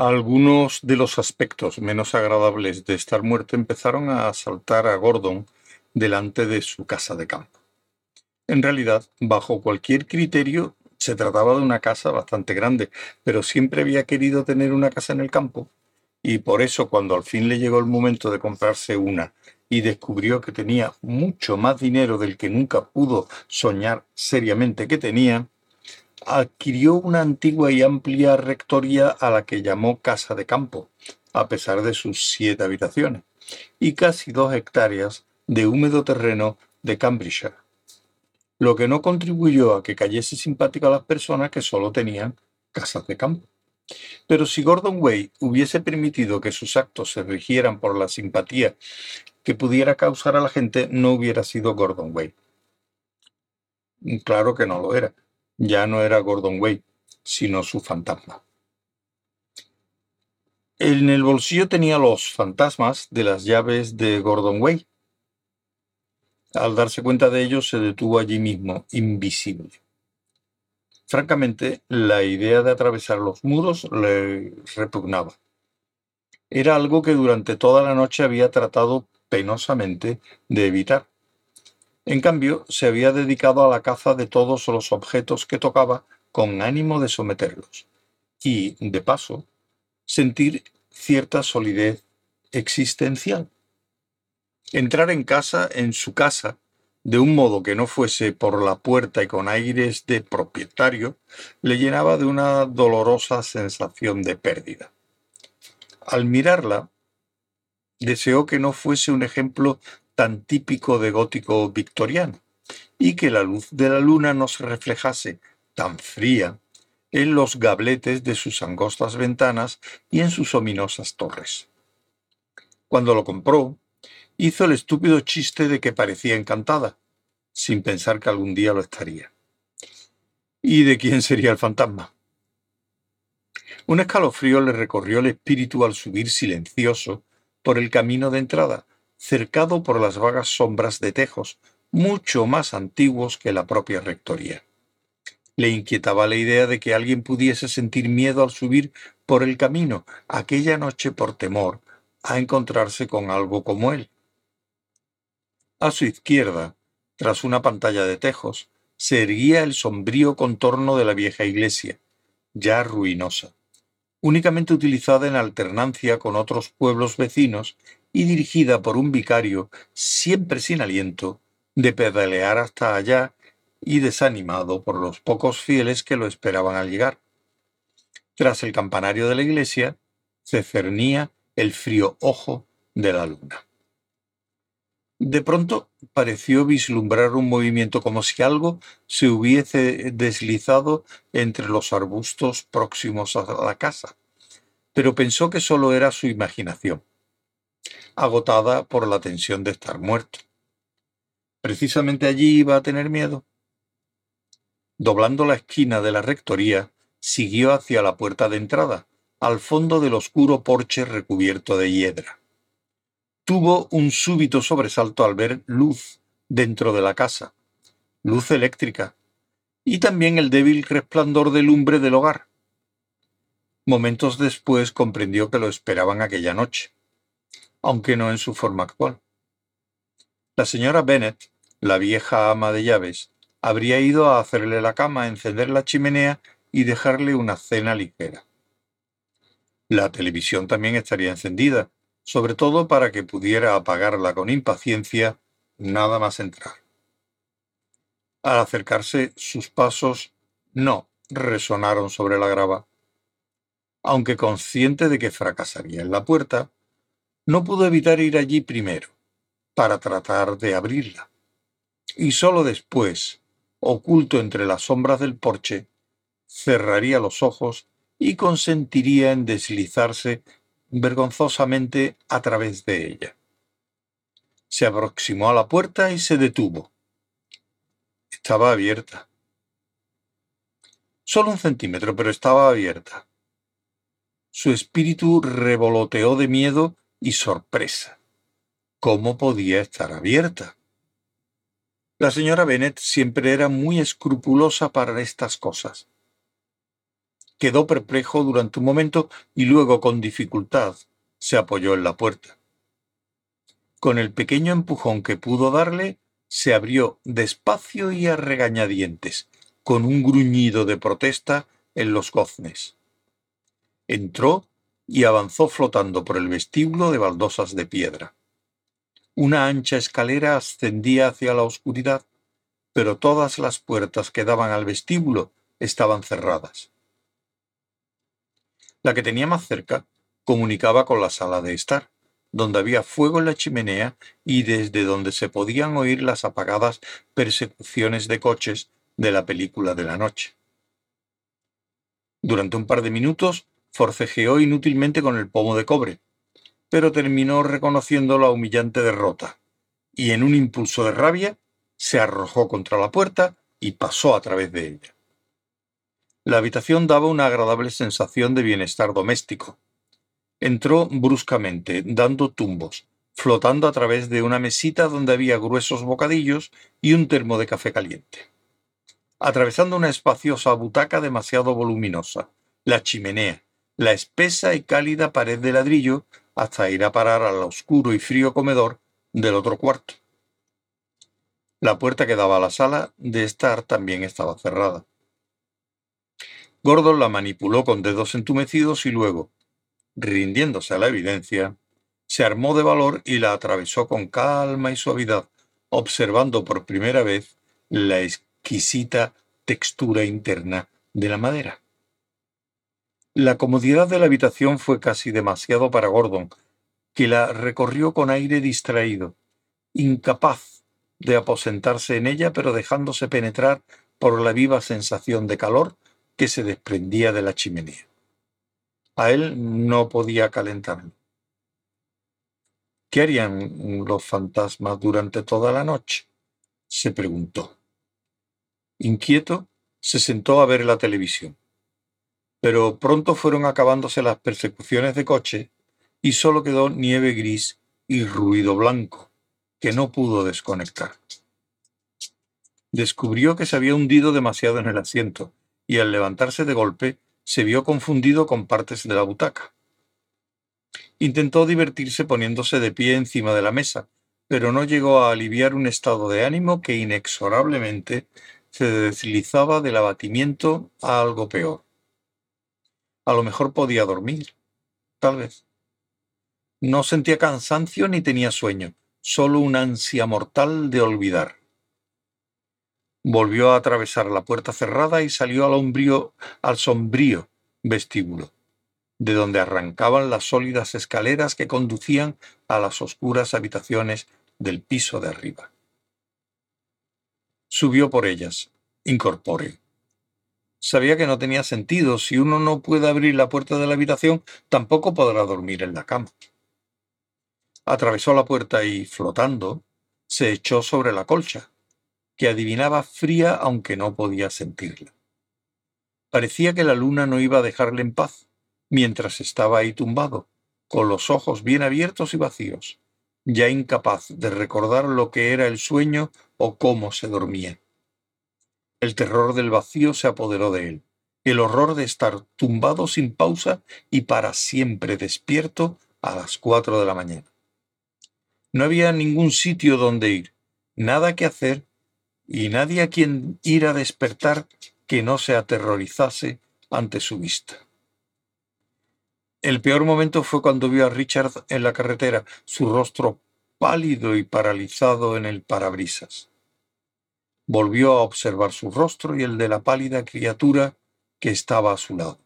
Algunos de los aspectos menos agradables de estar muerto empezaron a asaltar a Gordon delante de su casa de campo. En realidad, bajo cualquier criterio, se trataba de una casa bastante grande, pero siempre había querido tener una casa en el campo, y por eso cuando al fin le llegó el momento de comprarse una y descubrió que tenía mucho más dinero del que nunca pudo soñar seriamente que tenía, adquirió una antigua y amplia rectoría a la que llamó Casa de Campo, a pesar de sus siete habitaciones, y casi dos hectáreas de húmedo terreno de Cambridgeshire, lo que no contribuyó a que cayese simpático a las personas que solo tenían casas de campo. Pero si Gordon Way hubiese permitido que sus actos se rigieran por la simpatía que pudiera causar a la gente, no hubiera sido Gordon Way. Claro que no lo era. Ya no era Gordon Way, sino su fantasma. En el bolsillo tenía los fantasmas de las llaves de Gordon Way. Al darse cuenta de ello, se detuvo allí mismo, invisible. Francamente, la idea de atravesar los muros le repugnaba. Era algo que durante toda la noche había tratado penosamente de evitar. En cambio, se había dedicado a la caza de todos los objetos que tocaba con ánimo de someterlos y, de paso, sentir cierta solidez existencial. Entrar en casa, en su casa, de un modo que no fuese por la puerta y con aires de propietario, le llenaba de una dolorosa sensación de pérdida. Al mirarla, deseó que no fuese un ejemplo tan típico de gótico victoriano, y que la luz de la luna no se reflejase tan fría en los gabletes de sus angostas ventanas y en sus ominosas torres. Cuando lo compró, hizo el estúpido chiste de que parecía encantada, sin pensar que algún día lo estaría. ¿Y de quién sería el fantasma? Un escalofrío le recorrió el espíritu al subir silencioso por el camino de entrada, cercado por las vagas sombras de tejos, mucho más antiguos que la propia rectoría. Le inquietaba la idea de que alguien pudiese sentir miedo al subir por el camino aquella noche por temor a encontrarse con algo como él. A su izquierda, tras una pantalla de tejos, se erguía el sombrío contorno de la vieja iglesia, ya ruinosa únicamente utilizada en alternancia con otros pueblos vecinos y dirigida por un vicario siempre sin aliento de pedalear hasta allá y desanimado por los pocos fieles que lo esperaban al llegar. Tras el campanario de la iglesia se cernía el frío ojo de la luna. De pronto pareció vislumbrar un movimiento como si algo se hubiese deslizado entre los arbustos próximos a la casa, pero pensó que solo era su imaginación, agotada por la tensión de estar muerto. ¿Precisamente allí iba a tener miedo? Doblando la esquina de la rectoría, siguió hacia la puerta de entrada, al fondo del oscuro porche recubierto de hiedra tuvo un súbito sobresalto al ver luz dentro de la casa, luz eléctrica, y también el débil resplandor de lumbre del hogar. Momentos después comprendió que lo esperaban aquella noche, aunque no en su forma actual. La señora Bennet, la vieja ama de llaves, habría ido a hacerle la cama, encender la chimenea y dejarle una cena ligera. La televisión también estaría encendida, sobre todo para que pudiera apagarla con impaciencia nada más entrar. Al acercarse sus pasos no resonaron sobre la grava. Aunque consciente de que fracasaría en la puerta, no pudo evitar ir allí primero, para tratar de abrirla. Y sólo después, oculto entre las sombras del porche, cerraría los ojos y consentiría en deslizarse vergonzosamente a través de ella. Se aproximó a la puerta y se detuvo. Estaba abierta. Solo un centímetro, pero estaba abierta. Su espíritu revoloteó de miedo y sorpresa. ¿Cómo podía estar abierta? La señora Bennet siempre era muy escrupulosa para estas cosas. quedó perplejo durante un momento y luego con dificultad se apoyó en la puerta. Con el pequeño empujón que pudo darle, se abrió despacio y a regañadientes, con un gruñido de protesta en los goznes. Entró y avanzó flotando por el vestíbulo de baldosas de piedra. Una ancha escalera ascendía hacia la oscuridad, pero todas las puertas que daban al vestíbulo estaban cerradas. La que tenía más cerca comunicaba con la sala de estar, donde había fuego en la chimenea y desde donde se podían oír las apagadas persecuciones de coches de la película de la noche. Durante un par de minutos forcejeó inútilmente con el pomo de cobre, pero terminó reconociendo la humillante derrota, y en un impulso de rabia se arrojó contra la puerta y pasó a través de ella. La habitación daba una agradable sensación de bienestar doméstico. Entró bruscamente, dando tumbos, flotando a través de una mesita donde había gruesos bocadillos y un termo de café caliente. Atravesando una espaciosa butaca demasiado voluminosa, la chimenea, la espesa y cálida pared de ladrillo, hasta ir a parar al oscuro y frío comedor del otro cuarto. La puerta que daba a la sala de estar también estaba cerrada. Gordon la manipuló con dedos entumecidos y luego, rindiéndose a la evidencia, se armó de valor y la atravesó con calma y suavidad, observando por primera vez la exquisita textura interna de la madera. La comodidad de la habitación fue casi demasiado para Gordon, que la recorrió con aire distraído, incapaz de aposentarse en ella, pero dejándose penetrar por la viva sensación de calor que se desprendía de la chimenea. A él no podía calentarlo. ¿Qué harían los fantasmas durante toda la noche? se preguntó. Inquieto, se sentó a ver la televisión. Pero pronto fueron acabándose las persecuciones de coche y solo quedó nieve gris y ruido blanco, que no pudo desconectar. Descubrió que se había hundido demasiado en el asiento y al levantarse de golpe se vio confundido con partes de la butaca. Intentó divertirse poniéndose de pie encima de la mesa, pero no llegó a aliviar un estado de ánimo que inexorablemente se deslizaba del abatimiento a algo peor. A lo mejor podía dormir, tal vez. No sentía cansancio ni tenía sueño, solo una ansia mortal de olvidar. Volvió a atravesar la puerta cerrada y salió al, al sombrío vestíbulo, de donde arrancaban las sólidas escaleras que conducían a las oscuras habitaciones del piso de arriba. Subió por ellas, incorpóreo. Sabía que no tenía sentido. Si uno no puede abrir la puerta de la habitación, tampoco podrá dormir en la cama. Atravesó la puerta y, flotando, se echó sobre la colcha, que adivinaba fría aunque no podía sentirla. Parecía que la luna no iba a dejarle en paz, mientras estaba ahí tumbado, con los ojos bien abiertos y vacíos, ya incapaz de recordar lo que era el sueño o cómo se dormía. El terror del vacío se apoderó de él, el horror de estar tumbado sin pausa y para siempre despierto a las cuatro de la mañana. No había ningún sitio donde ir, nada que hacer y nadie a quien ir a despertar que no se aterrorizase ante su vista. El peor momento fue cuando vio a Richard en la carretera, su rostro pálido y paralizado en el parabrisas. Volvió a observar su rostro y el de la pálida criatura que estaba a su lado.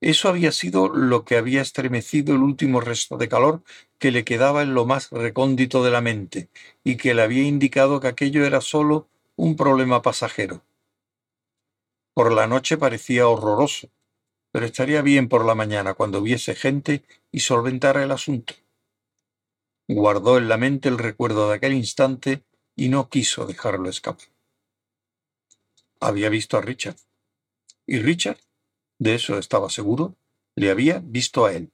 Eso había sido lo que había estremecido el último resto de calor que le quedaba en lo más recóndito de la mente y que le había indicado que aquello era sólo un problema pasajero. Por la noche parecía horroroso, pero estaría bien por la mañana cuando hubiese gente y solventara el asunto. Guardó en la mente el recuerdo de aquel instante y no quiso dejarlo escapar. Había visto a Richard. Y Richard de eso estaba seguro, le había visto a él.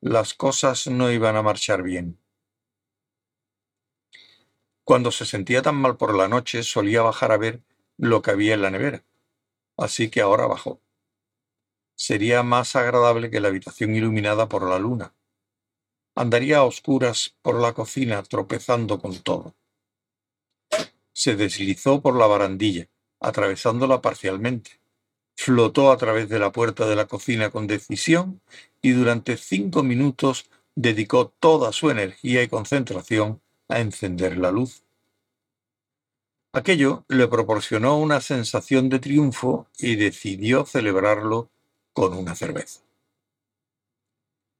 Las cosas no iban a marchar bien. Cuando se sentía tan mal por la noche solía bajar a ver lo que había en la nevera. así que ahora bajó. Sería más agradable que la habitación iluminada por la luna. Andaría a oscuras por la cocina tropezando con todo. Se deslizó por la barandilla, atravesándola parcialmente. Flotó a través de la puerta de la cocina con decisión y durante cinco minutos dedicó toda su energía y concentración a encender la luz. Aquello le proporcionó una sensación de triunfo y decidió celebrarlo con una cerveza.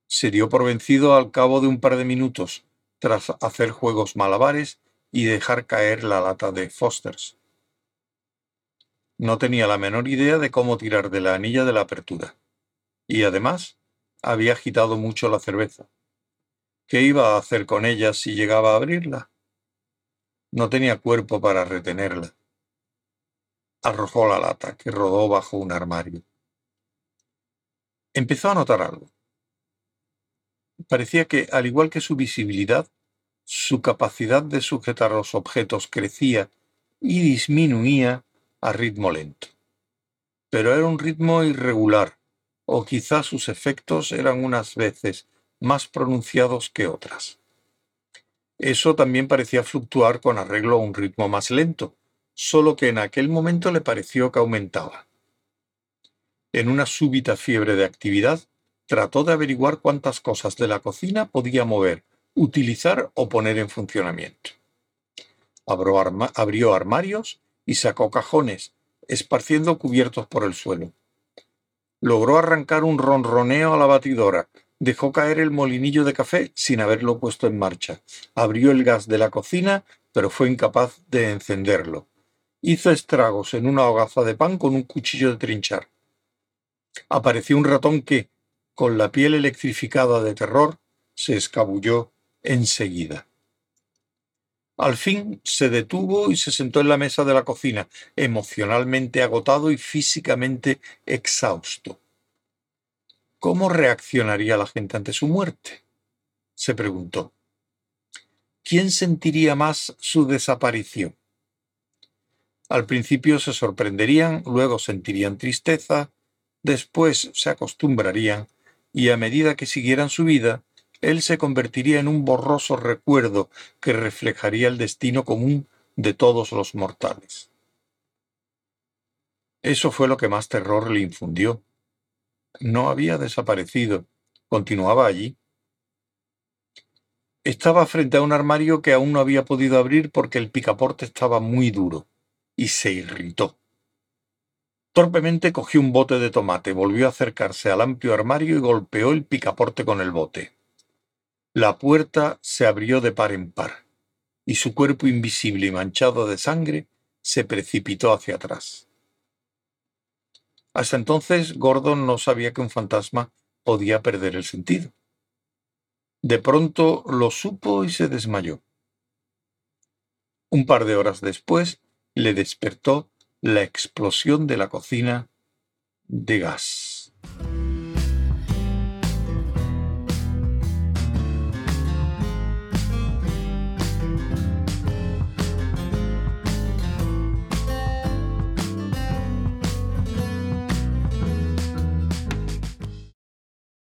Se dio por vencido al cabo de un par de minutos, tras hacer juegos malabares y dejar caer la lata de Fosters. No tenía la menor idea de cómo tirar de la anilla de la apertura. Y además, había agitado mucho la cerveza. ¿Qué iba a hacer con ella si llegaba a abrirla? No tenía cuerpo para retenerla. Arrojó la lata, que rodó bajo un armario. Empezó a notar algo. Parecía que, al igual que su visibilidad, su capacidad de sujetar los objetos crecía y disminuía a ritmo lento. Pero era un ritmo irregular, o quizás sus efectos eran unas veces más pronunciados que otras. Eso también parecía fluctuar con arreglo a un ritmo más lento, solo que en aquel momento le pareció que aumentaba. En una súbita fiebre de actividad, trató de averiguar cuántas cosas de la cocina podía mover, utilizar o poner en funcionamiento. Abrió, armarios y sacó cajones, esparciendo cubiertos por el suelo. Logró arrancar un ronroneo a la batidora, dejó caer el molinillo de café sin haberlo puesto en marcha, abrió el gas de la cocina, pero fue incapaz de encenderlo. Hizo estragos en una hogaza de pan con un cuchillo de trinchar. Apareció un ratón que, con la piel electrificada de terror, se escabulló enseguida. Al fin se detuvo y se sentó en la mesa de la cocina, emocionalmente agotado y físicamente exhausto. ¿Cómo reaccionaría la gente ante su muerte? se preguntó. ¿Quién sentiría más su desaparición? Al principio se sorprenderían, luego sentirían tristeza, después se acostumbrarían y a medida que siguieran su vida, él se convertiría en un borroso recuerdo que reflejaría el destino común de todos los mortales. Eso fue lo que más terror le infundió. No había desaparecido, continuaba allí. Estaba frente a un armario que aún no había podido abrir porque el picaporte estaba muy duro, y se irritó. Torpemente cogió un bote de tomate, volvió a acercarse al amplio armario y golpeó el picaporte con el bote. La puerta se abrió de par en par, y su cuerpo invisible y manchado de sangre se precipitó hacia atrás. Hasta entonces Gordon no sabía que un fantasma podía perder el sentido. De pronto lo supo y se desmayó. Un par de horas después le despertó la explosión de la cocina de gas.